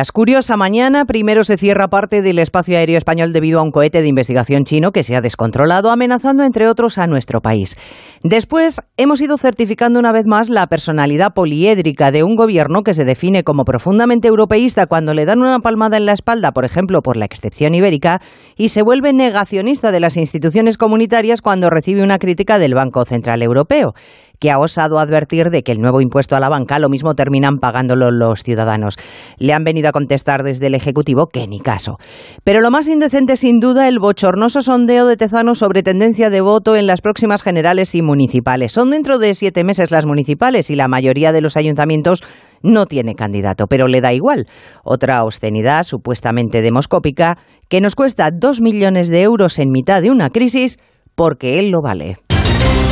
Es curiosa mañana, primero se cierra parte del espacio aéreo español debido a un cohete de investigación chino que se ha descontrolado, amenazando entre otros a nuestro país. Después hemos ido certificando una vez más la personalidad poliédrica de un gobierno que se define como profundamente europeísta cuando le dan una palmada en la espalda, por ejemplo, por la excepción ibérica, y se vuelve negacionista de las instituciones comunitarias cuando recibe una crítica del Banco Central Europeo que ha osado advertir de que el nuevo impuesto a la banca lo mismo terminan pagándolo los ciudadanos. Le han venido a contestar desde el Ejecutivo que ni caso. Pero lo más indecente, sin duda, el bochornoso sondeo de Tezano sobre tendencia de voto en las próximas generales y municipales. Son dentro de siete meses las municipales y la mayoría de los ayuntamientos no tiene candidato, pero le da igual. Otra obscenidad supuestamente demoscópica que nos cuesta dos millones de euros en mitad de una crisis porque él lo vale.